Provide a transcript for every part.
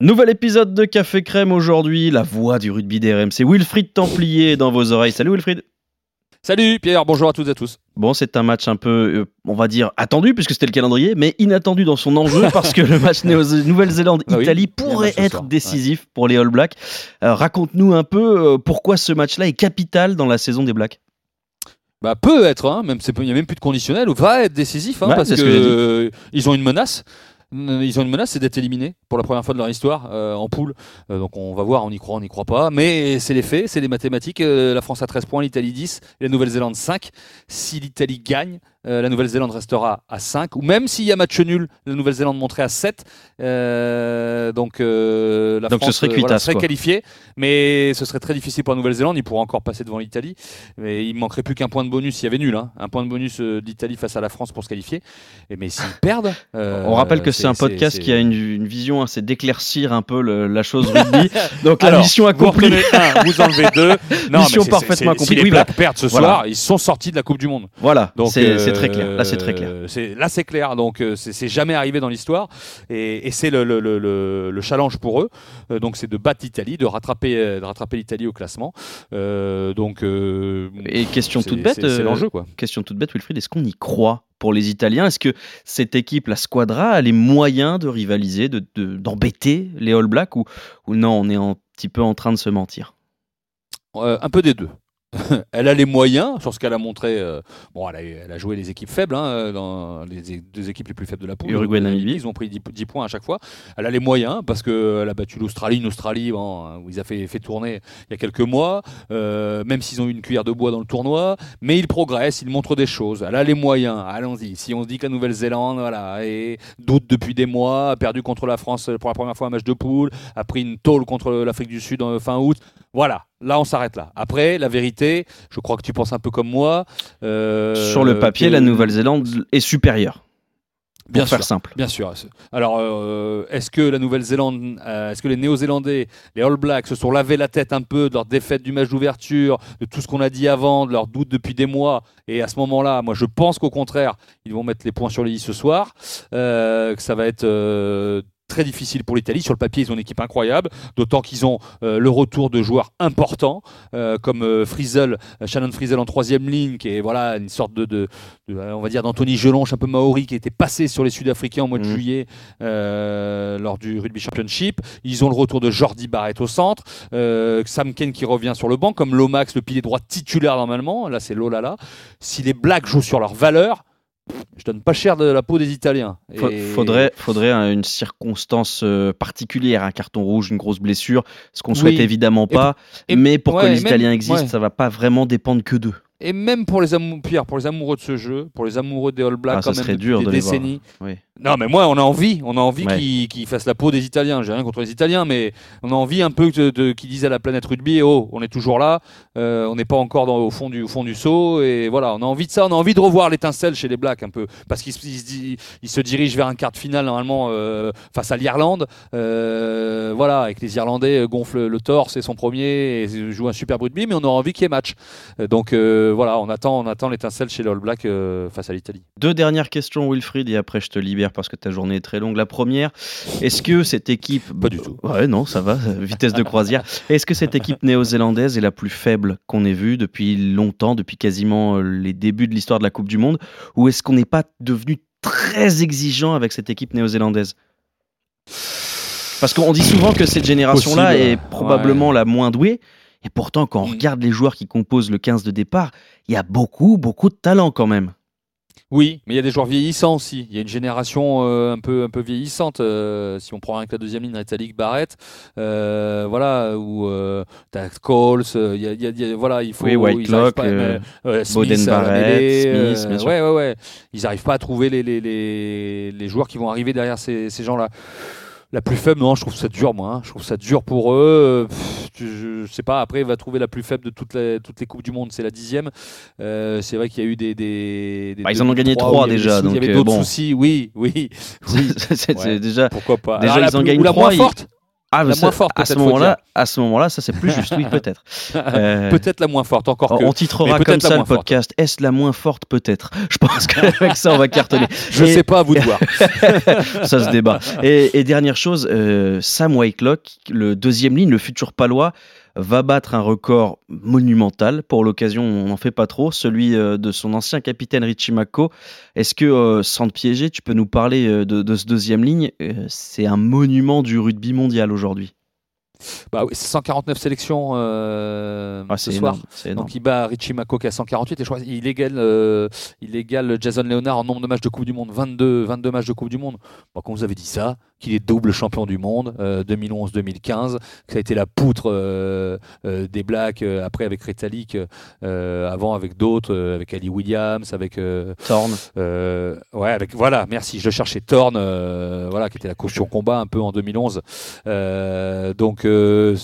Nouvel épisode de Café Crème aujourd'hui, la voix du rugby DRM, c'est Wilfried Templier dans vos oreilles. Salut Wilfried Salut Pierre, bonjour à toutes et à tous. Bon, c'est un match un peu, euh, on va dire, attendu puisque c'était le calendrier, mais inattendu dans son enjeu parce que le match Nouvelle-Zélande-Italie Ah oui, pourrait être soir, décisif pour les All Blacks. Euh, Raconte-nous un peu euh, pourquoi ce match-là est capital dans la saison des Blacks. Bah peut être, hein, même il n'y a même plus de conditionnel, ou va être décisif, hein, Ouais, parce c'est que, ce que j'ai dit. euh, ils ont une menace. Ils ont une menace, c'est d'être éliminés pour la première fois de leur histoire euh, en poule. Euh, donc on va voir, on y croit, on n'y croit pas. Mais c'est les faits, c'est les mathématiques. Euh, la France a 13 points, l'Italie 10 et la Nouvelle-Zélande 5. Si l'Italie gagne, la Nouvelle-Zélande restera à 5. Ou même s'il y a match nul, la Nouvelle-Zélande monterait à 7. Euh, donc la Donc ce France serait voilà, qualifiée. Mais ce serait très difficile pour la Nouvelle-Zélande. Ils pourraient encore passer devant l'Italie. Mais il manquerait plus qu'un point de bonus s'il y avait nul. hein. Un point de bonus d'Italie face à la France pour se qualifier. Et mais s'ils perdent. on rappelle que c'est un podcast qui a une, une vision, hein, c'est d'éclaircir un peu le- la chose rugby. Donc la Alors, mission Vous accomplie. retenez un, vous enlevez deux. Non, Mission mais parfaitement accomplie. Si les Oui, Blacks perdent ce voilà. soir, ils sont sortis de la Coupe du Monde. Voilà, Donc c'est euh, très clair. Là, c'est très clair. c'est- Là, c'est clair. Donc, euh, c'est jamais arrivé dans l'histoire, et, et c'est le, le- le- le- le challenge pour eux. Euh, donc, c'est de battre l'Italie, de rattraper, euh, de rattraper l'Italie au classement. Euh, donc, euh, Et question toute bête, c'est euh, l'enjeu, quoi. Question toute bête, Wilfried, est-ce qu'on y croit? Pour les Italiens Est-ce que cette équipe, la Squadra, a les moyens de rivaliser, de- de- d'embêter les All Blacks ou, ou non, on est un petit peu en train de se mentir? Euh, un peu des deux. elle a les moyens sur ce qu'elle a montré. euh, bon, elle a, elle a joué les équipes faibles, hein, dans les deux équipes les plus faibles de la poule. Uruguay, Euh, Namibie. Ils ont pris 10, 10 points à chaque fois. Elle a les moyens parce qu'elle a battu l'Australie, une Australie bon, hein, où ils ont fait, fait tourner il y a quelques mois, euh, même s'ils ont eu une cuillère de bois dans le tournoi. Mais ils progressent, ils montrent des choses. Elle a les moyens. Allons-y. Si on se dit que la Nouvelle-Zélande voilà, est- doute depuis des mois, a perdu contre la France pour la première fois un match de poule, a pris une tôle contre l'Afrique du Sud en fin août. Voilà, là on s'arrête là. Après, la vérité, je crois que tu penses un peu comme moi. euh, Sur le papier, que- la Nouvelle-Zélande est supérieure. Bien pour faire sûr. simple. Bien sûr. Alors, euh, est-ce que la Nouvelle-Zélande, euh, est-ce que les Néo-Zélandais, les All Blacks, se sont lavé la tête un peu de leur défaite du match d'ouverture, de tout ce qu'on a dit avant, de leurs doutes depuis des mois Et à ce moment-là, moi, je pense qu'au contraire, ils vont mettre les points sur les i ce soir, euh, que ça va être. Très difficile pour l'Italie. Sur le papier, ils ont une équipe incroyable, d'autant qu'ils ont euh, le retour de joueurs importants, euh, comme euh, Shannon Frizzell en troisième ligne, qui est voilà une sorte de, de- de, on va dire d'Anthony Gelonche, un peu maori, qui était passé sur les Sud-Africains au mois de Mhm. juillet lors du Rugby Championship. Ils ont le retour de Jordi Barrett au centre, Sam Ken qui revient sur le banc, comme Lomax, le pilier droit titulaire normalement. Là, c'est Lolala. Si les Blacks jouent sur leur valeur, je donne pas cher de la peau des Italiens. Et- Faudrait, faudrait un- une circonstance euh, particulière, un carton rouge, une grosse blessure, ce qu'on souhaite évidemment pas. et- mais pour que les même- Italiens existent, ouais. ça va pas vraiment dépendre que d'eux. Et même pour les amoureux, Pierre, pour les amoureux de ce jeu, pour les amoureux des All Blacks, Ah, ça quand même serait dur des de décennies. Oui. Non, mais moi, on a envie, on a envie Ouais. qu'ils fassent la peau des Italiens. J'ai rien contre les Italiens, mais on a envie un peu de, de- qu'ils disent à la planète rugby, oh, on est toujours là, euh, on n'est pas encore dans- au fond du au fond du saut, et voilà, on a envie de ça, on a envie de revoir l'étincelle chez les Blacks un peu, parce qu'ils se- ils se di- ils se dirigent vers un quart de finale normalement euh, face à l'Irlande, Euh, voilà, et que les Irlandais gonflent le torse, c'est son premier, et jouent un super rugby, mais on a envie qu'il y ait match. Donc euh, voilà, on attend, on attend l'étincelle chez les All Blacks euh, face à l'Italie. Deux dernières questions, Wilfried, et après je te libère parce que ta journée est très longue. La première, est-ce que cette équipe. Pas du tout. Ouais, non, ça va, euh, vitesse de croisière. Est-ce que cette équipe néo-zélandaise est la plus faible qu'on ait vue depuis longtemps, depuis quasiment euh, les débuts de l'histoire de la Coupe du Monde? Ou est-ce qu'on n'est pas devenu très exigeant avec cette équipe néo-zélandaise? Parce qu'on dit souvent que cette génération-là est probablement la moins douée. Et pourtant, quand on Mm. regarde les joueurs qui composent le 15 de départ, il y a beaucoup, beaucoup de talent quand même. Oui, mais il y a des joueurs vieillissants aussi. Il y a une génération euh, un peu un peu vieillissante. euh, si on prend avec la deuxième ligne, Retallick, Barrett, euh, voilà, ou euh, t'as Coles. euh, Il y a, il y a- il y a- voilà, il faut. Oui, ils Whitelock, arrivent pas- euh, euh, Smith Barrett, mêlée, Smith, bien sûr. Ouais, ouais, ouais. Ils n'arrivent pas à trouver les, les, les, les joueurs qui vont arriver derrière ces, ces gens-là. La plus faible, non, je trouve ça dur, moi. hein. Je trouve ça dur pour eux. Pff, je, sais pas. Après, il va trouver la plus faible de toutes les, toutes les coupes du monde. C'est la dixième. Euh, c'est vrai qu'il y a eu des. des, des Bah, ils en ont gagné trois déjà, Il y avait euh, d'autres bon. soucis. Oui, oui. c'est c'est Ouais. déjà. Pourquoi pas Déjà, Alors, ils en gagnent ou la trois, moins forte. Ah, La ça, moins forte, à ce moment-là, à ce moment-là, ça c'est plus juste, oui, peut-être. Euh, Peut-être la moins forte, encore que. on titrera comme ça le podcast. Est-ce la moins forte Peut-être? Je pense qu'avec ça, on va cartonner. Je Et- sais pas, à vous de voir. ça se débat. Et, et dernière chose, euh, Sam Whitelock, le deuxième ligne, le futur palois, va battre un record monumental. Pour l'occasion, on n'en fait pas trop, celui euh, de son ancien capitaine Richie Mako. Est-ce que, euh, sans te piéger, tu peux nous parler euh, de, de ce deuxième ligne? Euh, C'est un monument du rugby mondial aujourd'hui. Bah oui, 149 sélections euh, Ah, ce soir. Donc il bat Richie Mako qui a 148 et je crois qu'il égale, euh, il égale Jason Leonard en nombre de matchs de Coupe du Monde, 22, 22 matchs de Coupe du Monde. Bon, quand vous avez dit ça, qu'il est double champion du monde, euh, 2011-2015, que ça a été la poutre euh, euh, des Blacks, euh, après avec Retallick, euh, avant avec d'autres, euh, avec Ali Williams, avec... euh, Thorne. euh, ouais, avec voilà, merci. Je cherchais Thorne, euh, voilà, qui était la caution combat un peu en 2011. Euh, donc euh,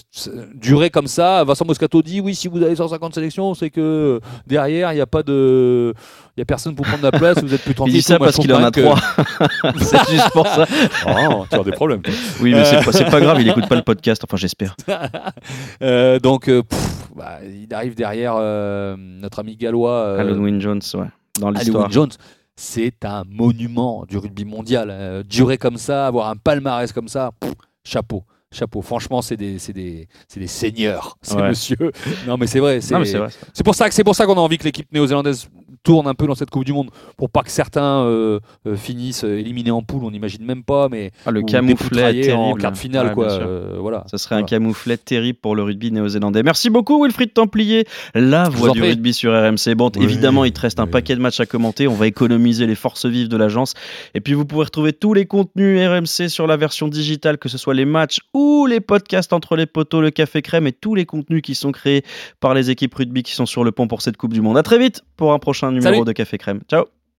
durer comme ça, Vincent Moscato dit oui, si vous avez 150 sélections, c'est que derrière il n'y a pas de, il y a personne pour prendre la place. Vous êtes plus Il tranquille. dit ça Moi, parce qu'il en a trois. c'est juste pour ça. Oh, tu as des problèmes. toi. Oui, mais c'est Euh. pas, c'est pas grave, il écoute pas le podcast. Enfin, j'espère. Euh, donc euh, pff, bah, il arrive derrière euh, notre ami gallois. euh, Alan Wynne Jones, ouais, dans l'histoire. Jones, c'est un monument du rugby mondial. Euh, durer comme ça, avoir un palmarès comme ça, pff, chapeau. Chapeau, franchement, c'est des, c'est des, c'est des seigneurs, ces Ouais. monsieur. Non, mais c'est vrai. C'est Non, mais c'est vrai. c'est pour ça que c'est pour ça qu'on a envie que l'équipe néo-zélandaise tourne un peu dans cette Coupe du Monde, pour pas que certains euh, euh, finissent éliminés en poule. On n'imagine même pas, mais Ah, le ou camouflet en quart de finale, Ouais, quoi. Euh, voilà. Ce serait un camouflet terrible pour le rugby néo-zélandais. Merci beaucoup Wilfried Templier, la voix du rugby sur RMC. Bon, Oui, évidemment, il te reste un paquet de matchs à commenter. On va économiser les forces vives de l'agence. Et puis, vous pourrez retrouver tous les contenus RMC sur la version digitale, que ce soit les matchs ou les podcasts entre les poteaux, le café crème et tous les contenus qui sont créés par les équipes rugby qui sont sur le pont pour cette Coupe du Monde. À très vite pour un prochain numéro Salut. de Café Crème. Ciao